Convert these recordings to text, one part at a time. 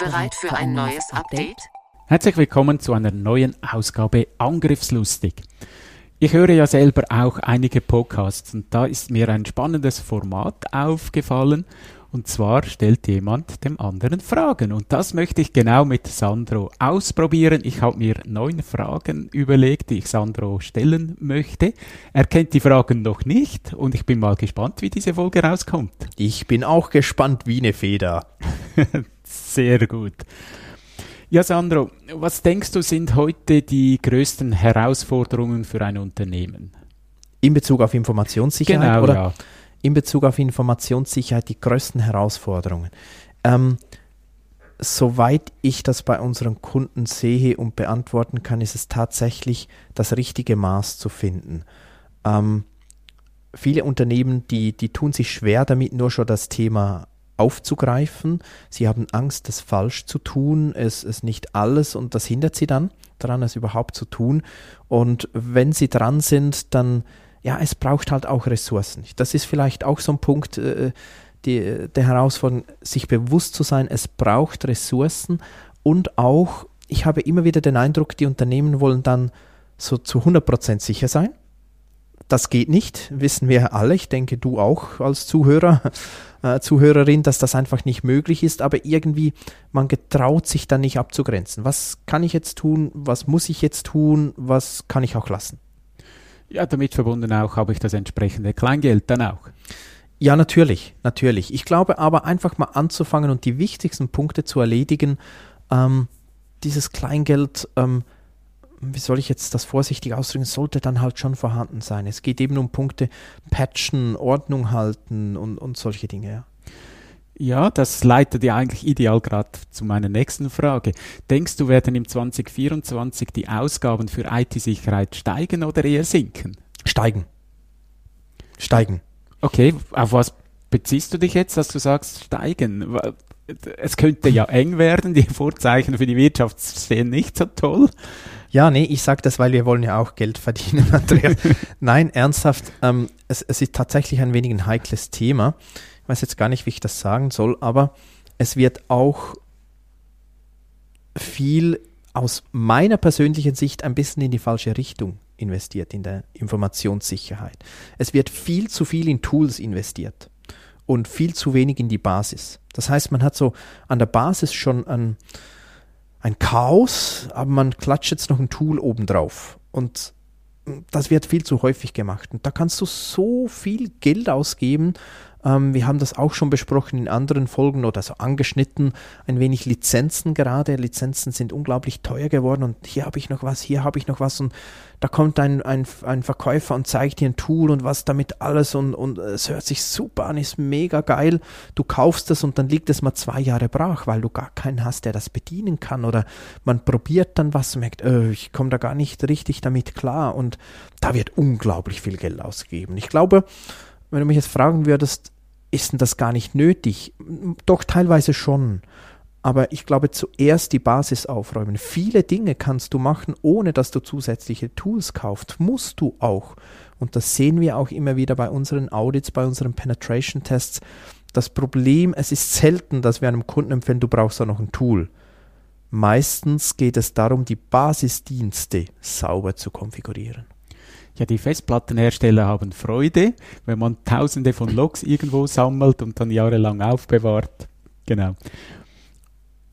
Bereit für ein neues Update? Herzlich willkommen zu einer neuen Ausgabe Angriffslustig. Ich höre ja selber auch einige Podcasts und da ist mir ein spannendes Format aufgefallen und zwar stellt jemand dem anderen Fragen. Und das möchte ich genau mit Sandro ausprobieren. Ich habe mir neun Fragen überlegt, die ich Sandro stellen möchte. Er kennt die Fragen noch nicht und ich bin mal gespannt, wie diese Folge rauskommt. Ich bin auch gespannt wie eine Feder. Sehr gut. Ja, Sandro, was denkst du sind heute die größten Herausforderungen für ein Unternehmen? In Bezug auf Informationssicherheit Genau, oder ja. in Bezug auf Informationssicherheit die größten Herausforderungen? Ähm, soweit ich das bei unseren Kunden sehe und beantworten kann, ist es tatsächlich das richtige Maß zu finden. Ähm, viele Unternehmen, die, die tun sich schwer damit, nur schon das Thema aufzugreifen. Sie haben Angst, das falsch zu tun, es ist nicht alles und das hindert sie dann daran, es überhaupt zu tun. Und wenn sie dran sind, dann, ja, es braucht halt auch Ressourcen. Das ist vielleicht auch so ein Punkt, äh, die, der Herausforderung, sich bewusst zu sein, es braucht Ressourcen und auch, ich habe immer wieder den Eindruck, die Unternehmen wollen dann so zu 100% sicher sein. Das geht nicht, wissen wir alle. Ich denke, du auch als Zuhörer, äh, Zuhörerin, dass das einfach nicht möglich ist. Aber irgendwie, man getraut sich dann nicht abzugrenzen. Was kann ich jetzt tun? Was muss ich jetzt tun? Was kann ich auch lassen? Ja, damit verbunden auch habe ich das entsprechende Kleingeld dann auch. Ja, natürlich, natürlich. Ich glaube aber einfach mal anzufangen und die wichtigsten Punkte zu erledigen. Ähm, dieses Kleingeld, ähm, wie soll ich jetzt das vorsichtig ausdrücken, sollte dann halt schon vorhanden sein. Es geht eben um Punkte Patchen, Ordnung halten und, und solche Dinge. Ja. Ja, das leitet ja eigentlich ideal gerade zu meiner nächsten Frage. Denkst du, werden im 2024 die Ausgaben für IT-Sicherheit steigen oder eher sinken? Steigen. Steigen. Okay, auf was beziehst du dich jetzt, dass du sagst steigen? Es könnte ja eng werden, die Vorzeichen für die Wirtschaft sehen nicht so toll. Ja, nee, ich sage das, weil wir wollen ja auch Geld verdienen, Andreas. Nein, ernsthaft, ähm, es, es ist tatsächlich ein wenig ein heikles Thema. Ich weiß jetzt gar nicht, wie ich das sagen soll, aber es wird auch viel aus meiner persönlichen Sicht ein bisschen in die falsche Richtung investiert, in der Informationssicherheit. Es wird viel zu viel in Tools investiert und viel zu wenig in die Basis. Das heißt, man hat so an der Basis schon ein, ein Chaos, aber man klatscht jetzt noch ein Tool obendrauf. Und das wird viel zu häufig gemacht. Und da kannst du so viel Geld ausgeben. Ähm, wir haben das auch schon besprochen in anderen Folgen oder so angeschnitten. Ein wenig Lizenzen gerade. Lizenzen sind unglaublich teuer geworden und hier habe ich noch was, hier habe ich noch was. Und da kommt ein, ein, ein Verkäufer und zeigt dir ein Tool und was damit alles und, und es hört sich super an, ist mega geil. Du kaufst es und dann liegt es mal zwei Jahre brach, weil du gar keinen hast, der das bedienen kann. Oder man probiert dann was und merkt, äh, ich komme da gar nicht richtig damit klar. Und da wird unglaublich viel Geld ausgegeben. Ich glaube, wenn du mich jetzt fragen würdest, ist denn das gar nicht nötig? Doch teilweise schon. Aber ich glaube, zuerst die Basis aufräumen. Viele Dinge kannst du machen, ohne dass du zusätzliche Tools kaufst. Musst du auch. Und das sehen wir auch immer wieder bei unseren Audits, bei unseren Penetration-Tests. Das Problem, es ist selten, dass wir einem Kunden empfehlen, du brauchst da noch ein Tool. Meistens geht es darum, die Basisdienste sauber zu konfigurieren. Ja, die Festplattenhersteller haben Freude, wenn man tausende von Logs irgendwo sammelt und dann jahrelang aufbewahrt. Genau.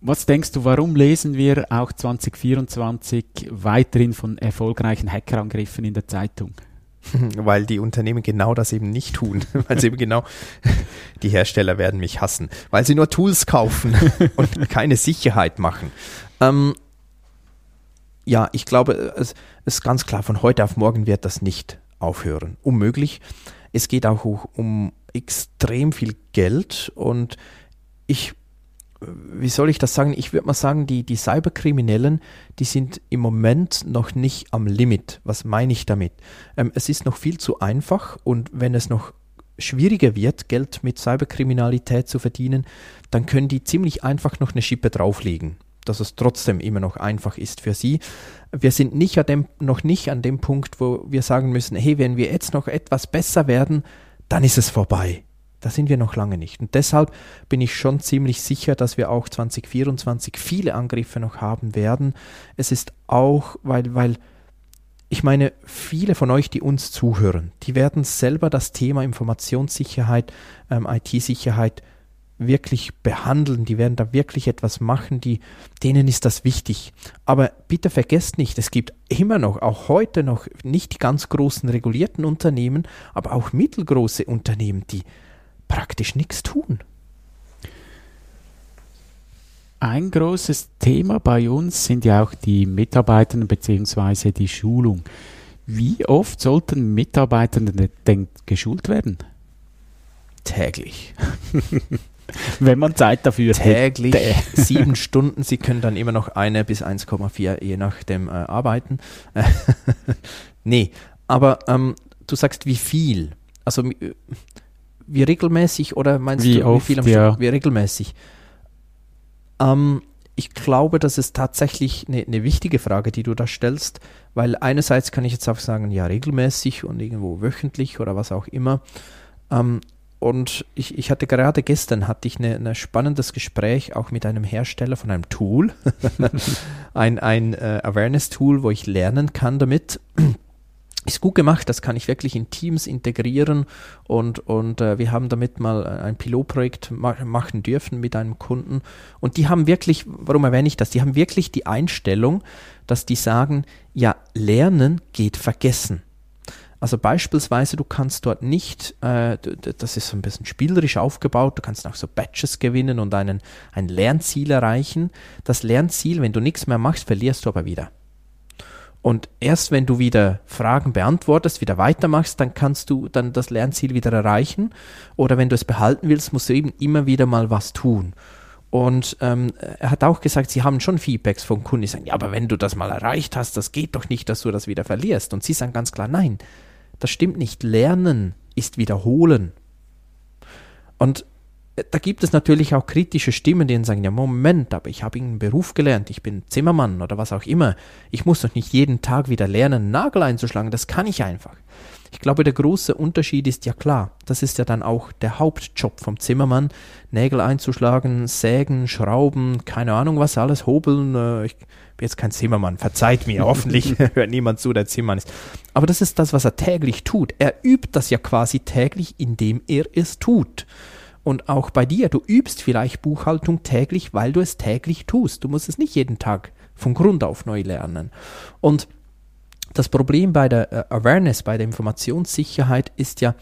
Was denkst du, warum lesen wir auch 2024 weiterhin von erfolgreichen Hackerangriffen in der Zeitung? Weil die Unternehmen genau das eben nicht tun. Weil sie eben genau, die Hersteller werden mich hassen, weil sie nur Tools kaufen und keine Sicherheit machen. Ähm, ja, ich glaube, es ist ganz klar, von heute auf morgen wird das nicht aufhören. Unmöglich. Es geht auch um extrem viel Geld und ich wie soll ich das sagen? Ich würde mal sagen, die, die Cyberkriminellen, die sind im Moment noch nicht am Limit. Was meine ich damit? Ähm, es ist noch viel zu einfach und wenn es noch schwieriger wird, Geld mit Cyberkriminalität zu verdienen, dann können die ziemlich einfach noch eine Schippe drauflegen, dass es trotzdem immer noch einfach ist für sie. Wir sind nicht an dem, noch nicht an dem Punkt, wo wir sagen müssen, hey, wenn wir jetzt noch etwas besser werden, dann ist es vorbei. Da sind wir noch lange nicht. Und deshalb bin ich schon ziemlich sicher, dass wir auch 2024 viele Angriffe noch haben werden. Es ist auch, weil, weil ich meine, viele von euch, die uns zuhören, die werden selber das Thema Informationssicherheit, ähm, IT-Sicherheit wirklich behandeln, die werden da wirklich etwas machen, die, denen ist das wichtig. Aber bitte vergesst nicht, es gibt immer noch, auch heute noch, nicht die ganz großen regulierten Unternehmen, aber auch mittelgroße Unternehmen, die praktisch nichts tun. Ein großes Thema bei uns sind ja auch die Mitarbeitenden bzw. die Schulung. Wie oft sollten Mitarbeitende denn geschult werden? Täglich. Wenn man Zeit dafür Täglich hätte. sieben Stunden. Sie können dann immer noch eine bis 1,4 je nachdem äh, arbeiten. nee, aber ähm, du sagst wie viel? Also wie regelmäßig oder meinst wie du oft, wie viel am ja. Stück? Wie regelmäßig? Ähm, ich glaube, das ist tatsächlich eine, eine, wichtige Frage, die du da stellst, weil einerseits kann ich jetzt auch sagen, ja, regelmäßig und irgendwo wöchentlich oder was auch immer. Ähm, und ich, ich, hatte gerade gestern hatte ich ein spannendes Gespräch auch mit einem Hersteller von einem Tool, ein, ein äh, Awareness-Tool, wo ich lernen kann damit. Ist gut gemacht, das kann ich wirklich in Teams integrieren. Und, und äh, wir haben damit mal ein Pilotprojekt ma machen dürfen mit einem Kunden. Und die haben wirklich, warum erwähne ich das, die haben wirklich die Einstellung, dass die sagen, ja, Lernen geht vergessen. Also beispielsweise, du kannst dort nicht, äh, das ist so ein bisschen spielerisch aufgebaut, du kannst auch so Badges gewinnen und einen, ein Lernziel erreichen. Das Lernziel, wenn du nichts mehr machst, verlierst du aber wieder. Und erst wenn du wieder Fragen beantwortest, wieder weitermachst, dann kannst du dann das Lernziel wieder erreichen. Oder wenn du es behalten willst, musst du eben immer wieder mal was tun. Und ähm, er hat auch gesagt, sie haben schon Feedbacks von Kunden, die sagen, ja, aber wenn du das mal erreicht hast, das geht doch nicht, dass du das wieder verlierst. Und sie sagen ganz klar, nein, das stimmt nicht. Lernen ist wiederholen. Und da gibt es natürlich auch kritische Stimmen, die sagen, ja Moment, aber ich habe einen Beruf gelernt, ich bin Zimmermann oder was auch immer. Ich muss doch nicht jeden Tag wieder lernen, Nagel einzuschlagen, das kann ich einfach. Ich glaube, der große Unterschied ist ja klar, das ist ja dann auch der Hauptjob vom Zimmermann, Nägel einzuschlagen, sägen, schrauben, keine Ahnung was alles, hobeln. Äh, ich bin jetzt kein Zimmermann, verzeiht mir, hoffentlich hört niemand zu, der Zimmermann ist. Aber das ist das, was er täglich tut. Er übt das ja quasi täglich, indem er es tut. Und auch bei dir, du übst vielleicht Buchhaltung täglich, weil du es täglich tust. Du musst es nicht jeden Tag von Grund auf neu lernen. Und das Problem bei der äh, Awareness, bei der Informationssicherheit ist ja,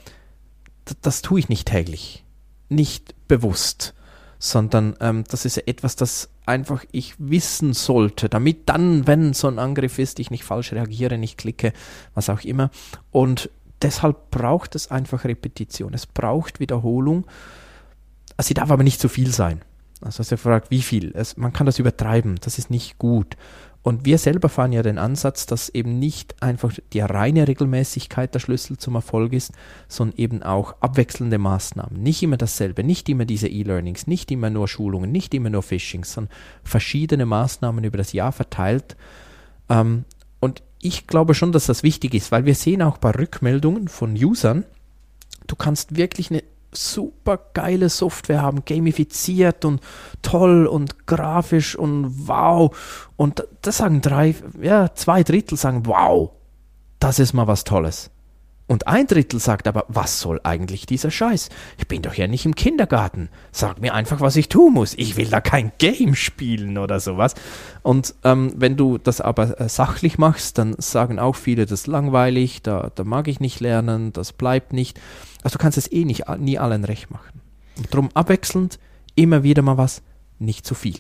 das tue ich nicht täglich, nicht bewusst, sondern ähm, das ist etwas, das einfach ich wissen sollte, damit dann, wenn so ein Angriff ist, ich nicht falsch reagiere, nicht klicke, was auch immer. Und deshalb braucht es einfach Repetition, es braucht Wiederholung Sie darf aber nicht zu viel sein. Also hast du gefragt, wie viel? Es, man kann das übertreiben, das ist nicht gut. Und wir selber fahren ja den Ansatz, dass eben nicht einfach die reine Regelmäßigkeit der Schlüssel zum Erfolg ist, sondern eben auch abwechselnde Maßnahmen. Nicht immer dasselbe, nicht immer diese E-Learnings, nicht immer nur Schulungen, nicht immer nur Phishings, sondern verschiedene Maßnahmen über das Jahr verteilt. Ähm, und ich glaube schon, dass das wichtig ist, weil wir sehen auch bei Rückmeldungen von Usern, du kannst wirklich eine super geile Software haben, gamifiziert und toll und grafisch und wow. Und das sagen drei, ja, zwei Drittel sagen, wow, das ist mal was Tolles. Und ein Drittel sagt aber, was soll eigentlich dieser Scheiß? Ich bin doch ja nicht im Kindergarten. Sag mir einfach, was ich tun muss. Ich will da kein Game spielen oder sowas. Und ähm, wenn du das aber äh, sachlich machst, dann sagen auch viele, das ist langweilig, da, da mag ich nicht lernen, das bleibt nicht. Also du kannst es eh nicht, nie allen recht machen. Und darum abwechselnd, immer wieder mal was, nicht zu viel.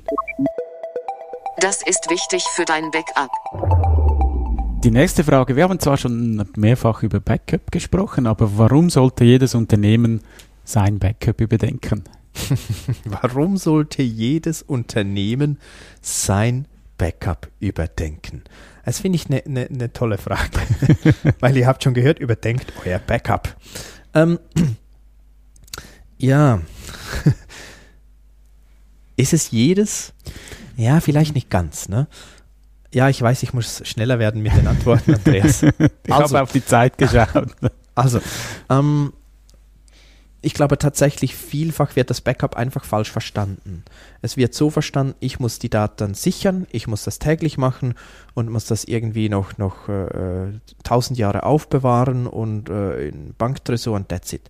Das ist wichtig für dein Backup. Die nächste Frage, wir haben zwar schon mehrfach über Backup gesprochen, aber warum sollte jedes Unternehmen sein Backup überdenken? Warum sollte jedes Unternehmen sein Backup überdenken? Das finde ich eine ne, ne tolle Frage, weil ihr habt schon gehört, überdenkt euer Backup. Ähm, ja, ist es jedes? Ja, vielleicht nicht ganz, ne? Ja, ich weiß, ich muss schneller werden mit den Antworten, Andreas. ich also, habe auf die Zeit geschaut. Also, ähm, ich glaube tatsächlich, vielfach wird das Backup einfach falsch verstanden. Es wird so verstanden, ich muss die Daten sichern, ich muss das täglich machen und muss das irgendwie noch, noch äh, tausend Jahre aufbewahren und äh, in Banktresor und that's it.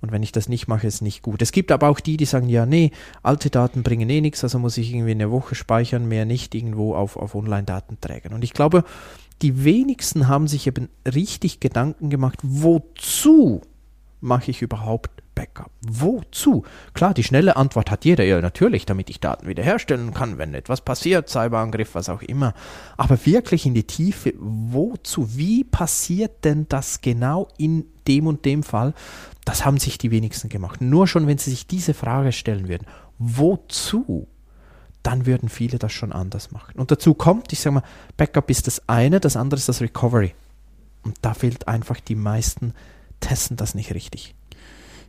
Und wenn ich das nicht mache, ist nicht gut. Es gibt aber auch die, die sagen, ja, nee, alte Daten bringen eh nichts, also muss ich irgendwie eine Woche speichern, mehr nicht irgendwo auf, auf Online-Datenträgern. Und ich glaube, die wenigsten haben sich eben richtig Gedanken gemacht, wozu mache ich überhaupt Backup? Wozu? Klar, die schnelle Antwort hat jeder, ja natürlich, damit ich Daten wiederherstellen kann, wenn etwas passiert, Cyberangriff, was auch immer. Aber wirklich in die Tiefe, wozu? Wie passiert denn das genau in dem und dem Fall? Das haben sich die wenigsten gemacht. Nur schon, wenn sie sich diese Frage stellen würden, wozu? Dann würden viele das schon anders machen. Und dazu kommt, ich sage mal, Backup ist das eine, das andere ist das Recovery. Und da fehlt einfach die meisten testen das nicht richtig.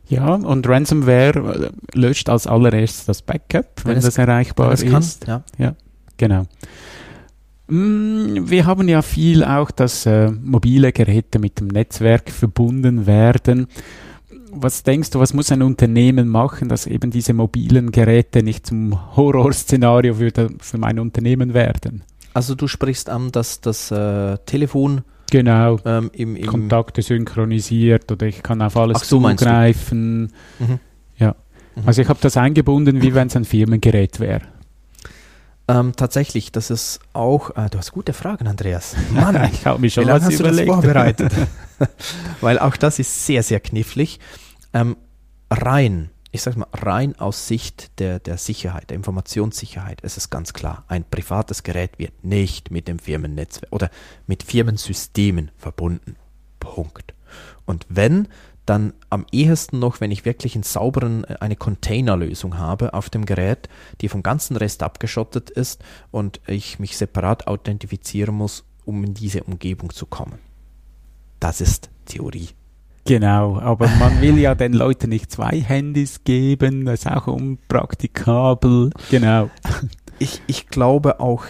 Ja, und Ransomware äh, löscht als allererstes das Backup, wenn, wenn es, das erreichbar wenn es ist. Kann, ja. ja, genau. Mm, wir haben ja viel auch, dass äh, mobile Geräte mit dem Netzwerk verbunden werden. Was denkst du, was muss ein Unternehmen machen, dass eben diese mobilen Geräte nicht zum Horrorszenario für, für mein Unternehmen werden? Also du sprichst an, dass das äh, Telefon Genau. Ähm, im, im Kontakte synchronisiert oder ich kann auf alles so, zugreifen. Mhm. Ja. Mhm. Also ich habe das eingebunden, wie wenn es ein Firmengerät wäre. Ähm, tatsächlich, das ist auch, äh, du hast gute Fragen, Andreas. Mann, ich habe mich schon lange hast überlegt. du das vorbereitet? Weil auch das ist sehr, sehr knifflig. Ähm, rein ich sage mal, rein aus Sicht der, der Sicherheit, der Informationssicherheit, ist es ganz klar, ein privates Gerät wird nicht mit dem Firmennetzwerk oder mit Firmensystemen verbunden. Punkt. Und wenn, dann am ehesten noch, wenn ich wirklich einen sauberen, äh, eine Containerlösung habe auf dem Gerät, die vom ganzen Rest abgeschottet ist und ich mich separat authentifizieren muss, um in diese Umgebung zu kommen. Das ist Theorie. Genau, aber man will ja den Leuten nicht zwei Handys geben, das ist auch unpraktikabel. Genau. Ich, ich glaube auch,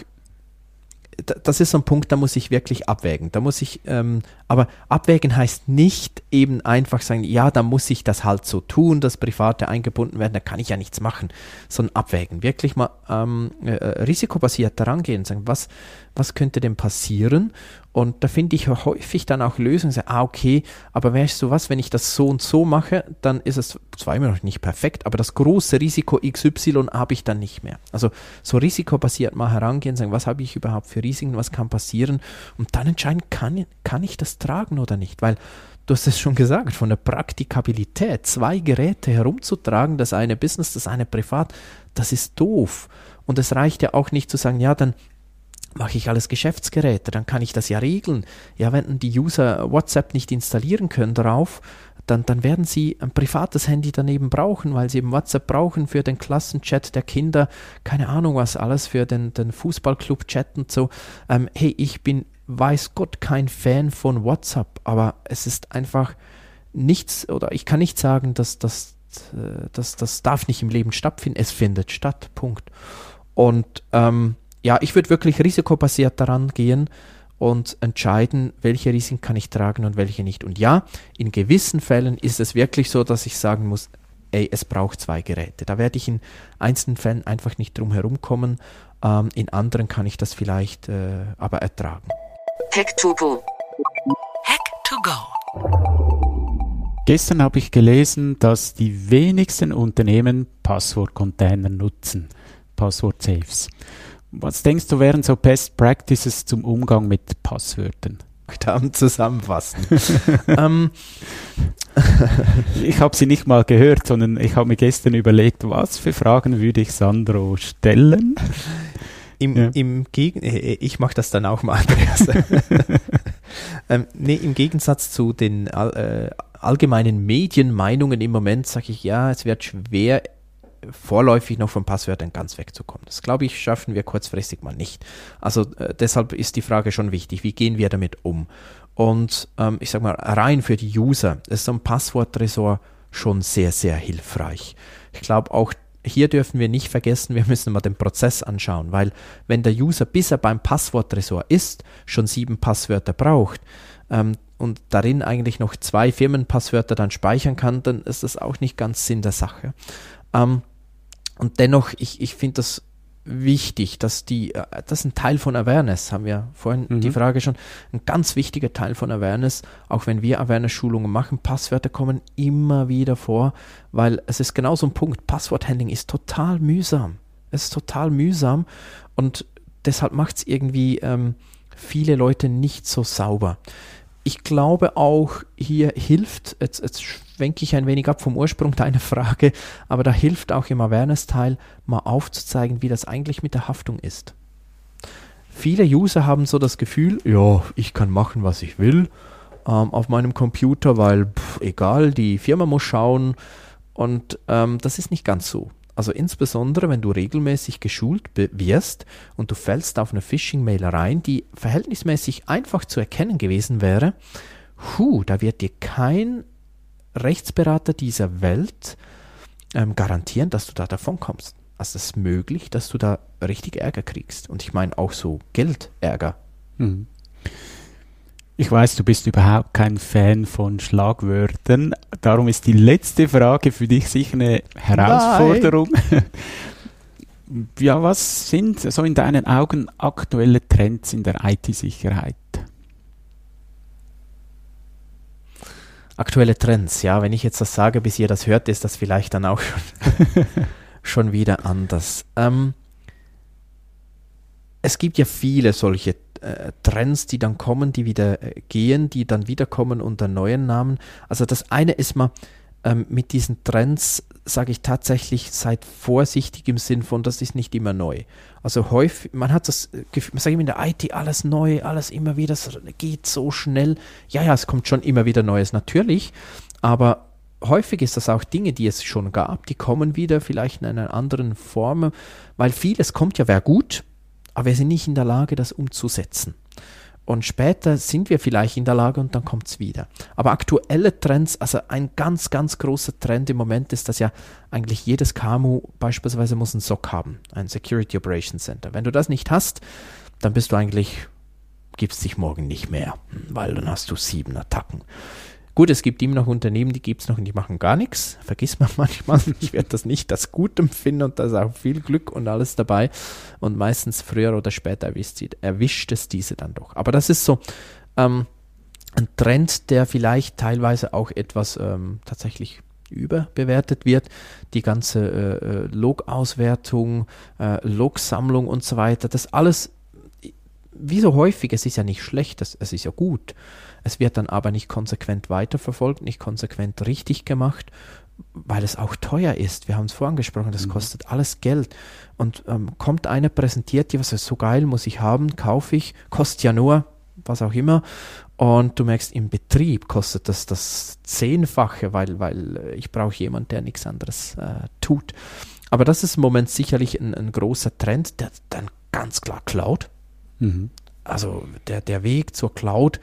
das ist so ein Punkt, da muss ich wirklich abwägen. Da muss ich, ähm, aber abwägen heißt nicht eben einfach sagen, ja, da muss ich das halt so tun, dass Private eingebunden werden, da kann ich ja nichts machen, sondern abwägen. Wirklich mal ähm, äh, risikobasiert daran gehen, sagen, was, was könnte denn passieren und da finde ich häufig dann auch Lösungen, sagen, ah, okay, aber weißt du was, wenn ich das so und so mache, dann ist es zwar immer noch nicht perfekt, aber das große Risiko XY habe ich dann nicht mehr. Also so risikobasiert mal herangehen, sagen, was habe ich überhaupt für Risiken, was kann passieren und dann entscheiden, kann, kann ich das tragen oder nicht, weil du hast es schon gesagt, von der Praktikabilität, zwei Geräte herumzutragen, das eine Business, das eine privat, das ist doof. Und es reicht ja auch nicht zu sagen, ja, dann mache ich alles Geschäftsgeräte, dann kann ich das ja regeln. Ja, wenn die User WhatsApp nicht installieren können drauf, dann, dann werden sie ein privates Handy daneben brauchen, weil sie eben WhatsApp brauchen für den Klassenchat der Kinder, keine Ahnung was alles, für den, den Fußballclub-Chat und so. Ähm, hey, ich bin, weiß Gott, kein Fan von WhatsApp, aber es ist einfach nichts, oder ich kann nicht sagen, dass das, äh, das, das darf nicht im Leben stattfinden, es findet statt, Punkt. Und ähm, ja, ich würde wirklich risikobasiert daran gehen und entscheiden, welche Risiken kann ich tragen und welche nicht. Und ja, in gewissen Fällen ist es wirklich so, dass ich sagen muss, ey, es braucht zwei Geräte. Da werde ich in einzelnen Fällen einfach nicht drum herum kommen. Ähm, in anderen kann ich das vielleicht äh, aber ertragen. Hack to go. Hack to go. Gestern habe ich gelesen, dass die wenigsten Unternehmen Passwortcontainer nutzen, Passwort-Safes. Was denkst du, wären so Best Practices zum Umgang mit Passwörtern? Dann zusammenfassen. ähm. ich habe sie nicht mal gehört, sondern ich habe mir gestern überlegt, was für Fragen würde ich Sandro stellen? Im, ja. im Gegen äh, äh, ich mache das dann auch mal, Andreas. ähm, nee, Im Gegensatz zu den äh, allgemeinen Medienmeinungen im Moment sage ich, ja, es wird schwer vorläufig noch von Passwörtern ganz wegzukommen. Das glaube ich, schaffen wir kurzfristig mal nicht. Also äh, deshalb ist die Frage schon wichtig, wie gehen wir damit um? Und ähm, ich sage mal, rein für die User ist so ein Passworttresor schon sehr, sehr hilfreich. Ich glaube auch hier dürfen wir nicht vergessen, wir müssen mal den Prozess anschauen, weil wenn der User, bis er beim Passworttresor ist, schon sieben Passwörter braucht ähm, und darin eigentlich noch zwei Firmenpasswörter dann speichern kann, dann ist das auch nicht ganz Sinn der Sache. Ähm, und dennoch, ich, ich finde das wichtig, dass die, äh, das ist ein Teil von Awareness, haben wir vorhin mhm. die Frage schon, ein ganz wichtiger Teil von Awareness, auch wenn wir Awareness-Schulungen machen, Passwörter kommen immer wieder vor, weil es ist genau so ein Punkt, Passworthandling ist total mühsam. Es ist total mühsam und deshalb macht es irgendwie ähm, viele Leute nicht so sauber. Ich glaube auch, hier hilft, jetzt, jetzt schwenke ich ein wenig ab vom Ursprung deiner Frage, aber da hilft auch im Awareness-Teil mal aufzuzeigen, wie das eigentlich mit der Haftung ist. Viele User haben so das Gefühl, ja, ich kann machen, was ich will ähm, auf meinem Computer, weil pff, egal, die Firma muss schauen und ähm, das ist nicht ganz so. Also insbesondere, wenn du regelmäßig geschult wirst und du fällst auf eine Phishing-Mail rein, die verhältnismäßig einfach zu erkennen gewesen wäre, hu, da wird dir kein Rechtsberater dieser Welt ähm, garantieren, dass du da davon kommst. Also es ist möglich, dass du da richtig Ärger kriegst. Und ich meine auch so Geldärger. Mhm. Ich weiß, du bist überhaupt kein Fan von Schlagwörtern. Darum ist die letzte Frage für dich sicher eine Herausforderung. ja, was sind so in deinen Augen aktuelle Trends in der IT-Sicherheit? Aktuelle Trends, ja, wenn ich jetzt das sage, bis ihr das hört, ist das vielleicht dann auch schon, schon wieder anders. Ähm, es gibt ja viele solche äh, Trends, die dann kommen, die wieder äh, gehen, die dann wiederkommen unter neuen Namen. Also das eine ist mal, ähm, mit diesen Trends sage ich tatsächlich, seid vorsichtig im Sinn von, das ist nicht immer neu. Also häufig, man hat das Gefühl, man sagt immer in der IT alles neu, alles immer wieder, das geht so schnell. Ja, ja, es kommt schon immer wieder Neues, natürlich, aber häufig ist das auch Dinge, die es schon gab, die kommen wieder, vielleicht in einer anderen Form, weil vieles kommt ja, wäre gut, aber wir sind nicht in der Lage, das umzusetzen. Und später sind wir vielleicht in der Lage und dann kommt es wieder. Aber aktuelle Trends, also ein ganz, ganz großer Trend im Moment ist, dass ja eigentlich jedes KMU beispielsweise muss ein SOC haben, ein Security Operations Center. Wenn du das nicht hast, dann bist du eigentlich, gibst dich morgen nicht mehr, weil dann hast du sieben Attacken. Gut, es gibt immer noch Unternehmen, die gibt es noch und die machen gar nichts. Vergisst man manchmal. Ich werde das nicht als gut empfinden und da ist auch viel Glück und alles dabei. Und meistens früher oder später erwischt, sie, erwischt es diese dann doch. Aber das ist so ähm, ein Trend, der vielleicht teilweise auch etwas ähm, tatsächlich überbewertet wird. Die ganze äh, äh Log-Auswertung, äh, Log-Sammlung und so weiter. Das alles, wie so häufig, es ist ja nicht schlecht, es ist ja gut. Es wird dann aber nicht konsequent weiterverfolgt, nicht konsequent richtig gemacht, weil es auch teuer ist. Wir haben es vorangesprochen, das mhm. kostet alles Geld. Und ähm, kommt einer, präsentiert dir, was ist so geil, muss ich haben, kaufe ich, kostet ja nur, was auch immer. Und du merkst, im Betrieb kostet das das Zehnfache, weil, weil ich brauche jemanden, der nichts anderes äh, tut. Aber das ist im Moment sicherlich ein, ein großer Trend, der dann ganz klar Cloud. Mhm. Also der, der Weg zur Cloud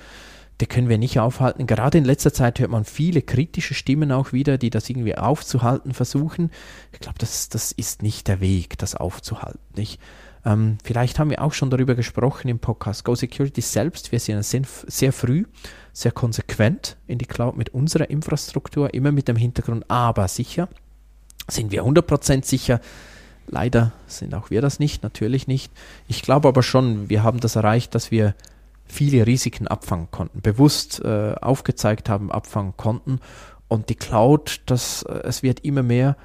die können wir nicht aufhalten. Gerade in letzter Zeit hört man viele kritische Stimmen auch wieder, die das irgendwie aufzuhalten versuchen. Ich glaube, das, das ist nicht der Weg, das aufzuhalten. Nicht? Ähm, vielleicht haben wir auch schon darüber gesprochen im Podcast Go Security selbst. Wir sind sehr, sehr früh, sehr konsequent in die Cloud mit unserer Infrastruktur, immer mit dem Hintergrund, aber sicher. Sind wir 100% sicher? Leider sind auch wir das nicht, natürlich nicht. Ich glaube aber schon, wir haben das erreicht, dass wir viele Risiken abfangen konnten, bewusst äh, aufgezeigt haben, abfangen konnten. Und die Cloud, das, äh, es wird immer mehr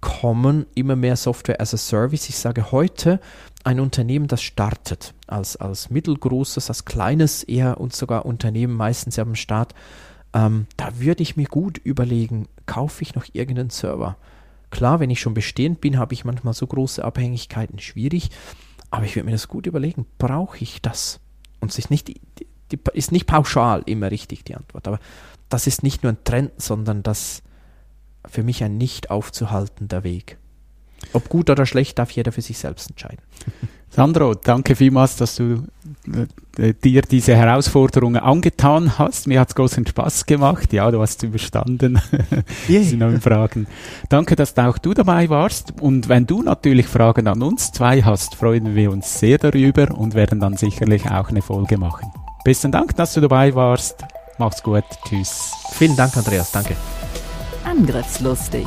kommen, immer mehr Software as a Service. Ich sage heute, ein Unternehmen, das startet als, als mittelgroßes, als kleines eher und sogar Unternehmen meistens am Start, ähm, da würde ich mir gut überlegen, kaufe ich noch irgendeinen Server? Klar, wenn ich schon bestehend bin, habe ich manchmal so große Abhängigkeiten, schwierig, aber ich würde mir das gut überlegen, brauche ich das? Und es ist nicht, ist nicht pauschal immer richtig die Antwort, aber das ist nicht nur ein Trend, sondern das für mich ein nicht aufzuhaltender Weg. Ob gut oder schlecht, darf jeder für sich selbst entscheiden. Sandro, danke vielmals, dass du äh, dir diese Herausforderungen angetan hast. Mir hat es großen Spaß gemacht. Ja, du hast überstanden. diese neuen Fragen. Danke, dass auch du dabei warst. Und wenn du natürlich Fragen an uns zwei hast, freuen wir uns sehr darüber und werden dann sicherlich auch eine Folge machen. Besten Dank, dass du dabei warst. Mach's gut. Tschüss. Vielen Dank, Andreas. Danke. Angriffslustig.